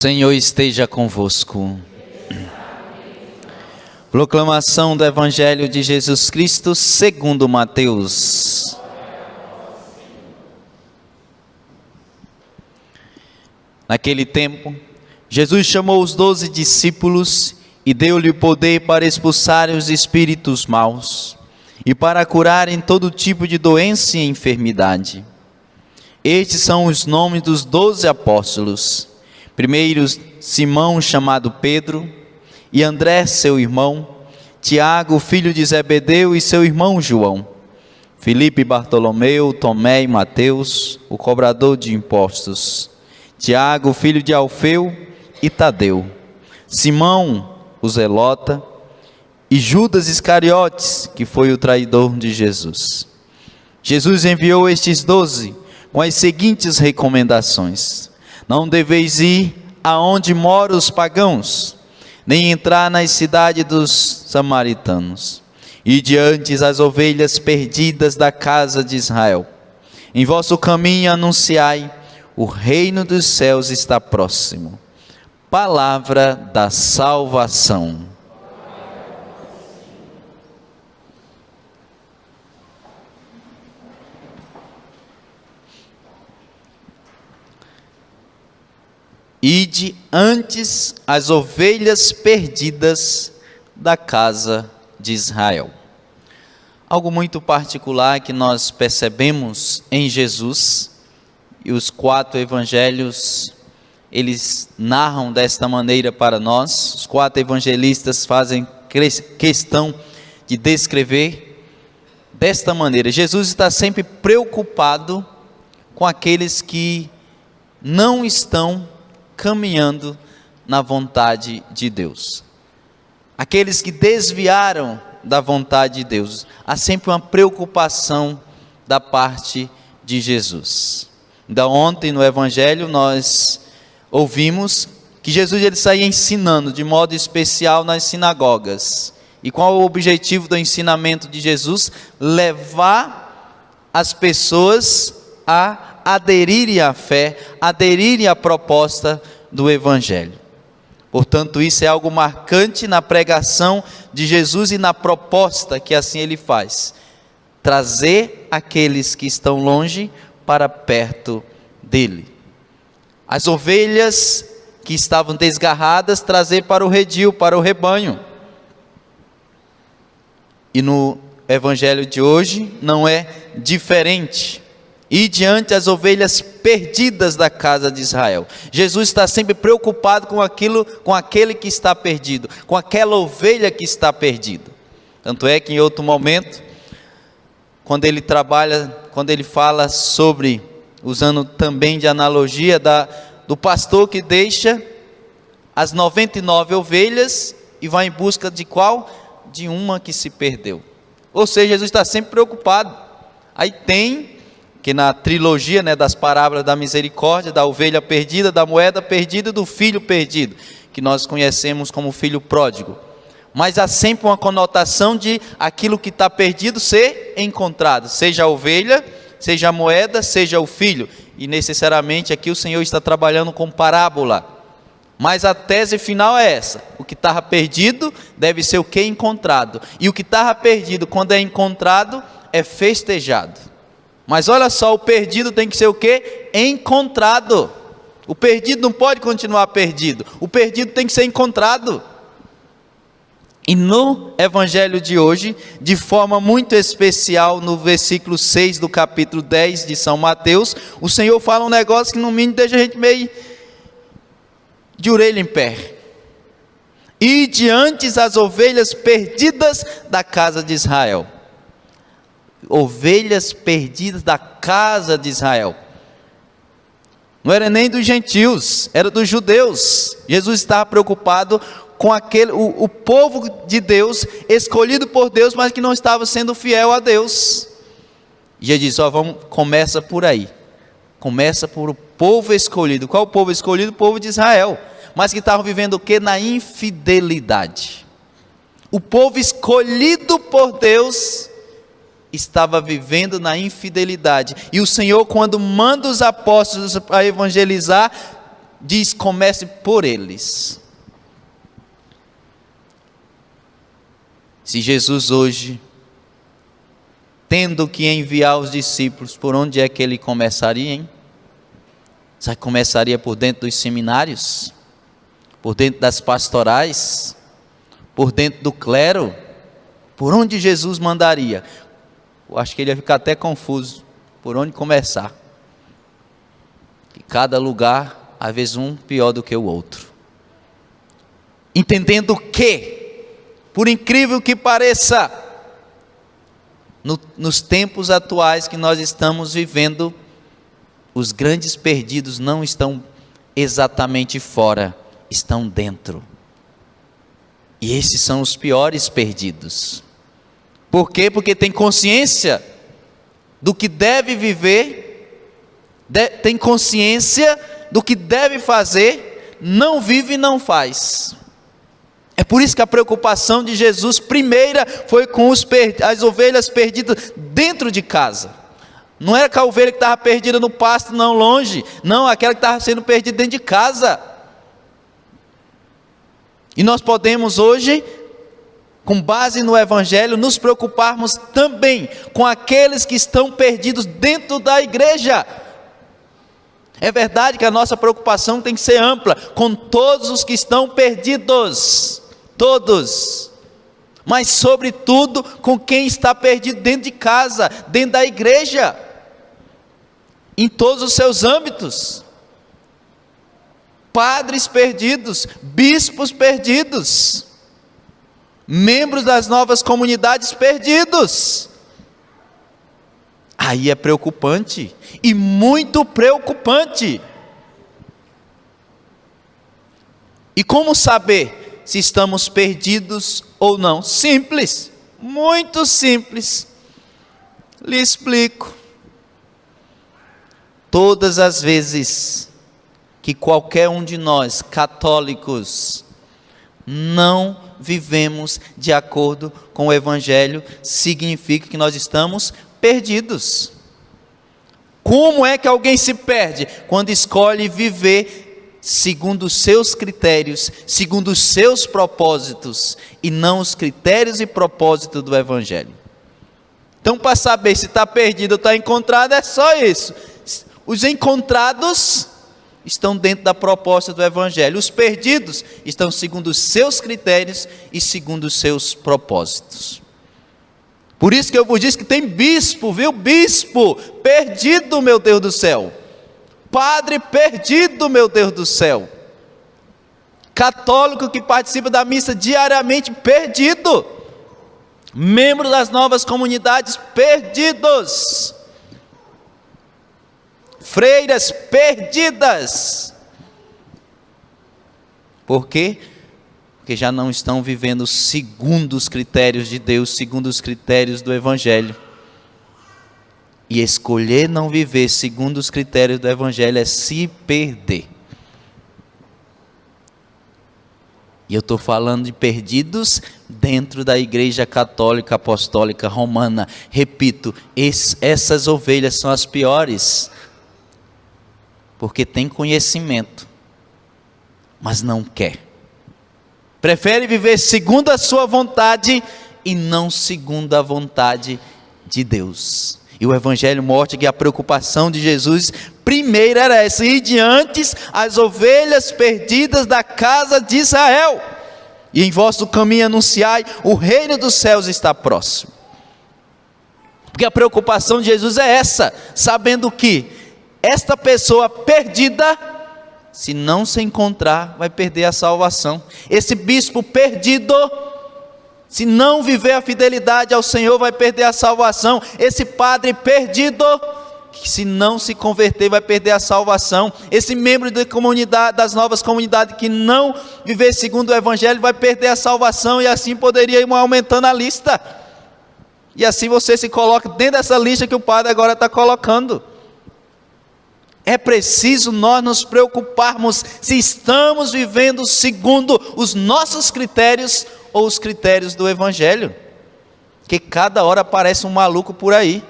Senhor esteja convosco. Proclamação do Evangelho de Jesus Cristo segundo Mateus. Naquele tempo, Jesus chamou os doze discípulos e deu-lhe poder para expulsar os espíritos maus e para curarem todo tipo de doença e enfermidade. Estes são os nomes dos doze apóstolos. Primeiro, Simão, chamado Pedro, e André, seu irmão, Tiago, filho de Zebedeu, e seu irmão João, Felipe, Bartolomeu, Tomé e Mateus, o cobrador de impostos, Tiago, filho de Alfeu, e Tadeu, Simão, o zelota, e Judas Iscariotes, que foi o traidor de Jesus. Jesus enviou estes doze com as seguintes recomendações: não deveis ir aonde moram os pagãos, nem entrar nas cidades dos samaritanos. E diante as ovelhas perdidas da casa de Israel. Em vosso caminho anunciai: o reino dos céus está próximo. Palavra da salvação. Ide antes as ovelhas perdidas da casa de Israel. Algo muito particular que nós percebemos em Jesus, e os quatro evangelhos, eles narram desta maneira para nós, os quatro evangelistas fazem questão de descrever desta maneira. Jesus está sempre preocupado com aqueles que não estão caminhando na vontade de Deus. Aqueles que desviaram da vontade de Deus, há sempre uma preocupação da parte de Jesus. Então, ontem no Evangelho nós ouvimos que Jesus ele saía ensinando de modo especial nas sinagogas. E qual o objetivo do ensinamento de Jesus? Levar as pessoas a aderirem à fé, aderirem à proposta do Evangelho. Portanto, isso é algo marcante na pregação de Jesus e na proposta que assim ele faz: trazer aqueles que estão longe para perto dele. As ovelhas que estavam desgarradas, trazer para o redil, para o rebanho. E no evangelho de hoje não é diferente e diante as ovelhas perdidas da casa de Israel. Jesus está sempre preocupado com aquilo, com aquele que está perdido, com aquela ovelha que está perdida. Tanto é que em outro momento, quando ele trabalha, quando ele fala sobre, usando também de analogia da, do pastor que deixa as 99 ovelhas e vai em busca de qual? De uma que se perdeu. Ou seja, Jesus está sempre preocupado. Aí tem que na trilogia né, das parábolas da misericórdia, da ovelha perdida, da moeda perdida, do filho perdido, que nós conhecemos como filho pródigo. Mas há sempre uma conotação de aquilo que está perdido ser encontrado, seja a ovelha, seja a moeda, seja o filho. E necessariamente aqui o Senhor está trabalhando com parábola. Mas a tese final é essa: o que estava perdido deve ser o que encontrado. E o que estava perdido, quando é encontrado, é festejado. Mas olha só, o perdido tem que ser o que? Encontrado. O perdido não pode continuar perdido. O perdido tem que ser encontrado. E no evangelho de hoje, de forma muito especial, no versículo 6 do capítulo 10 de São Mateus, o Senhor fala um negócio que no mínimo deixa a gente meio de orelha em pé. E diante as ovelhas perdidas da casa de Israel ovelhas perdidas da casa de Israel. Não era nem dos gentios, era dos judeus. Jesus estava preocupado com aquele, o, o povo de Deus, escolhido por Deus, mas que não estava sendo fiel a Deus. E ele diz: ó, vamos, começa por aí. Começa por o povo escolhido. Qual o povo escolhido? O povo de Israel. Mas que estavam vivendo o que? Na infidelidade. O povo escolhido por Deus estava vivendo na infidelidade. E o Senhor, quando manda os apóstolos para evangelizar, diz: comece por eles. Se Jesus hoje, tendo que enviar os discípulos, por onde é que ele começaria, hein? Começaria por dentro dos seminários? Por dentro das pastorais? Por dentro do clero? Por onde Jesus mandaria? Eu acho que ele ia ficar até confuso. Por onde começar? E cada lugar, às vezes um pior do que o outro. Entendendo que, por incrível que pareça, no, nos tempos atuais que nós estamos vivendo, os grandes perdidos não estão exatamente fora, estão dentro. E esses são os piores perdidos. Por quê? Porque tem consciência do que deve viver, de, tem consciência do que deve fazer, não vive e não faz. É por isso que a preocupação de Jesus, primeira, foi com os, as ovelhas perdidas dentro de casa. Não era a ovelha que estava perdida no pasto, não longe. Não, aquela que estava sendo perdida dentro de casa. E nós podemos hoje, com base no Evangelho, nos preocuparmos também com aqueles que estão perdidos dentro da igreja. É verdade que a nossa preocupação tem que ser ampla, com todos os que estão perdidos. Todos mas, sobretudo, com quem está perdido dentro de casa, dentro da igreja em todos os seus âmbitos. Padres perdidos, bispos perdidos, membros das novas comunidades perdidos. Aí é preocupante, e muito preocupante. E como saber se estamos perdidos ou não? Simples, muito simples. Lhe explico. Todas as vezes que qualquer um de nós, católicos, não vivemos de acordo com o Evangelho, significa que nós estamos perdidos. Como é que alguém se perde? Quando escolhe viver segundo os seus critérios, segundo os seus propósitos, e não os critérios e propósitos do Evangelho. Então, para saber se está perdido ou está encontrado, é só isso. Os encontrados estão dentro da proposta do Evangelho. Os perdidos estão segundo os seus critérios e segundo os seus propósitos. Por isso que eu vos disse que tem bispo, viu? Bispo perdido, meu Deus do céu. Padre perdido, meu Deus do céu. Católico que participa da missa diariamente perdido. Membro das novas comunidades perdidos freiras perdidas. Por quê? Porque já não estão vivendo segundo os critérios de Deus, segundo os critérios do Evangelho. E escolher não viver segundo os critérios do Evangelho é se perder. E eu estou falando de perdidos dentro da Igreja Católica Apostólica Romana. Repito, essas ovelhas são as piores porque tem conhecimento, mas não quer. Prefere viver segundo a sua vontade e não segundo a vontade de Deus. E o Evangelho mostra que a preocupação de Jesus, primeiro era essa: ir diante as ovelhas perdidas da casa de Israel. E em vosso caminho anunciai: o reino dos céus está próximo. Porque a preocupação de Jesus é essa, sabendo que esta pessoa perdida, se não se encontrar, vai perder a salvação. Esse bispo perdido, se não viver a fidelidade ao Senhor, vai perder a salvação. Esse padre perdido, que se não se converter, vai perder a salvação. Esse membro da comunidade, das novas comunidades que não viver segundo o Evangelho, vai perder a salvação, e assim poderia ir aumentando a lista. E assim você se coloca dentro dessa lista que o padre agora está colocando é preciso nós nos preocuparmos se estamos vivendo segundo os nossos critérios ou os critérios do Evangelho. Que cada hora aparece um maluco por aí,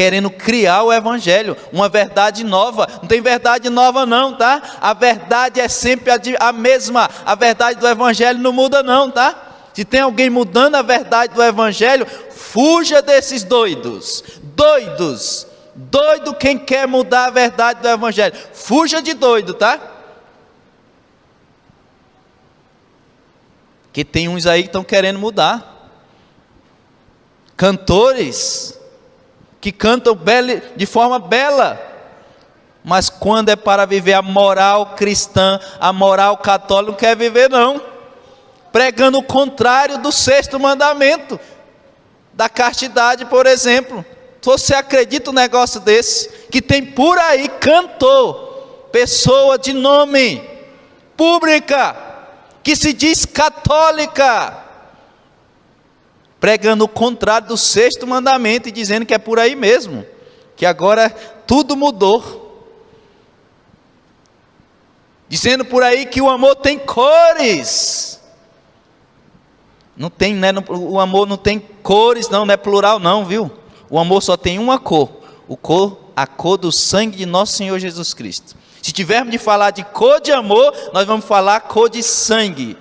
querendo criar o evangelho, uma verdade nova. Não tem verdade nova não, tá? A verdade é sempre a, mesma. A verdade do evangelho não muda não, tá? Se tem alguém mudando a verdade do evangelho, fuja desses doidos. Doidos. Doido quem quer mudar a verdade do evangelho. Fuja de doido, tá? Que tem uns aí que estão querendo mudar. Cantores que cantam de forma bela, mas quando é para viver a moral cristã, a moral católica, não quer viver, não. Pregando o contrário do sexto mandamento, da castidade, por exemplo. Você acredita um negócio desse? Que tem por aí cantor, pessoa de nome, pública, que se diz católica, pregando o contrário do sexto mandamento e dizendo que é por aí mesmo, que agora tudo mudou. Dizendo por aí que o amor tem cores. Não tem, né? O amor não tem cores, não, não é plural, não, viu? O amor só tem uma cor, o cor, a cor do sangue de nosso Senhor Jesus Cristo. Se tivermos de falar de cor de amor, nós vamos falar cor de sangue,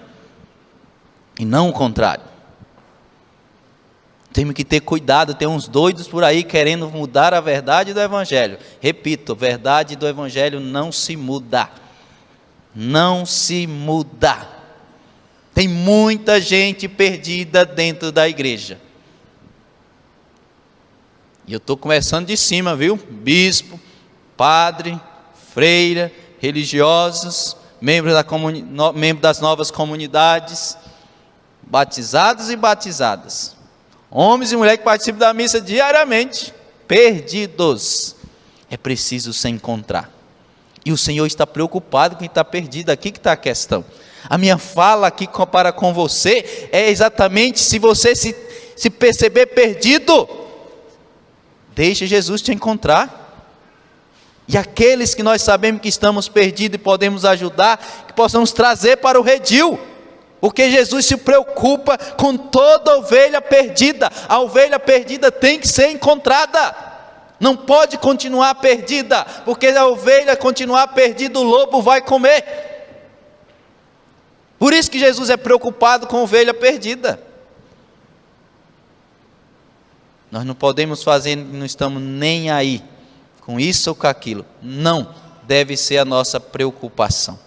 e não o contrário. Temos que ter cuidado, tem uns doidos por aí querendo mudar a verdade do Evangelho. Repito, a verdade do Evangelho não se muda. Não se muda. Tem muita gente perdida dentro da igreja. E eu estou começando de cima, viu? Bispo, padre, freira, religiosos, membros, da comuni... membros das novas comunidades, batizados e batizadas Homens e mulheres que participam da missa diariamente, perdidos. É preciso se encontrar. E o Senhor está preocupado com quem está perdido. Aqui que está a questão. A minha fala aqui para com você é exatamente se você se, se perceber perdido, deixe Jesus te encontrar. E aqueles que nós sabemos que estamos perdidos e podemos ajudar, que possamos trazer para o redil. Porque Jesus se preocupa com toda ovelha perdida. A ovelha perdida tem que ser encontrada. Não pode continuar perdida, porque a ovelha continuar perdida, o lobo vai comer. Por isso que Jesus é preocupado com ovelha perdida. Nós não podemos fazer, não estamos nem aí com isso ou com aquilo. Não deve ser a nossa preocupação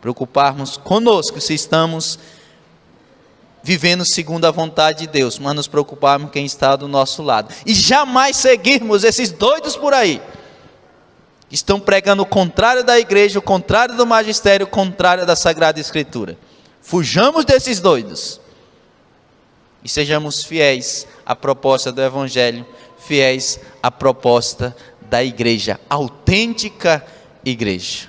preocuparmos conosco se estamos vivendo segundo a vontade de Deus, mas nos preocuparmos com quem está do nosso lado. E jamais seguirmos esses doidos por aí. Estão pregando o contrário da igreja, o contrário do magistério, o contrário da Sagrada Escritura. Fujamos desses doidos. E sejamos fiéis à proposta do Evangelho, fiéis à proposta da igreja, autêntica igreja.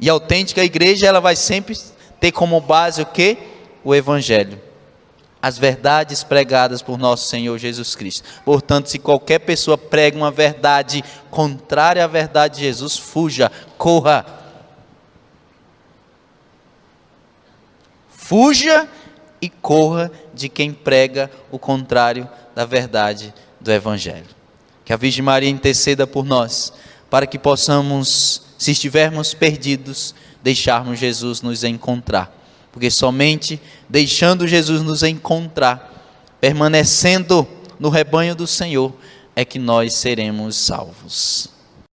E a autêntica igreja, ela vai sempre ter como base o que? O Evangelho. As verdades pregadas por nosso Senhor Jesus Cristo. Portanto, se qualquer pessoa prega uma verdade contrária à verdade de Jesus, fuja, corra. Fuja e corra de quem prega o contrário da verdade do Evangelho. Que a Virgem Maria interceda por nós, para que possamos se estivermos perdidos, deixarmos Jesus nos encontrar. Porque somente deixando Jesus nos encontrar, permanecendo no rebanho do Senhor, é que nós seremos salvos.